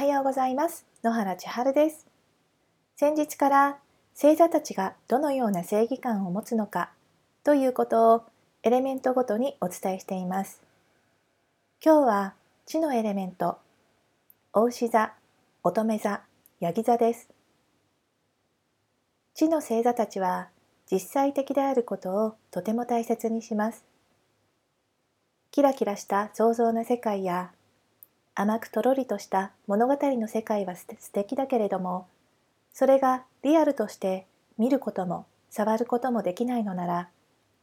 はようございます。野原千春です。先日から星座たちがどのような正義感を持つのかということをエレメントごとにお伝えしています。今日は地のエレメント牡牛座乙女座ヤギ座です。地の星座たちは実際的であることをとても大切にします。キラキラした想像の世界や甘くとろりとした物語の世界は素敵だけれどもそれがリアルとして見ることも触ることもできないのなら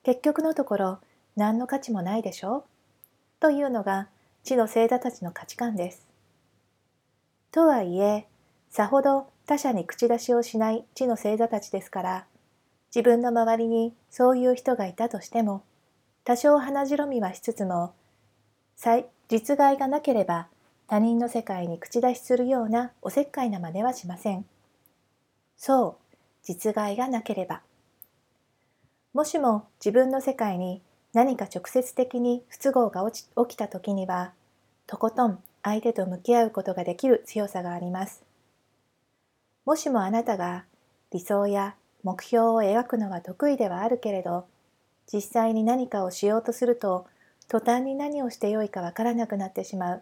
結局のところ何の価値もないでしょ？うというのが地の星座たちの価値観です。とはいえさほど他者に口出しをしない地の星座たちですから自分の周りにそういう人がいたとしても多少鼻白みはしつつも実害がなければ他人の世界に口出しするようなおせっかいな真似はしません。そう、実害がなければ。もしも自分の世界に何か直接的に不都合が起きた時には、とことん相手と向き合うことができる強さがあります。もしもあなたが理想や目標を描くのは得意ではあるけれど、実際に何かをしようとすると、途端に何をしてよいかわからなくなってしまう。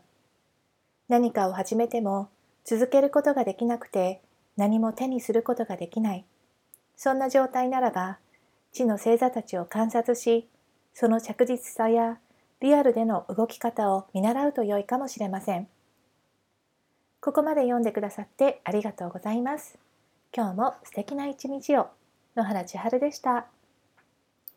何かを始めても続けることができなくて何も手にすることができない。そんな状態ならば、地の星座たちを観察し、その着実さやリアルでの動き方を見習うと良いかもしれません。ここまで読んでくださってありがとうございます。今日も素敵な一日を。野原千春でした。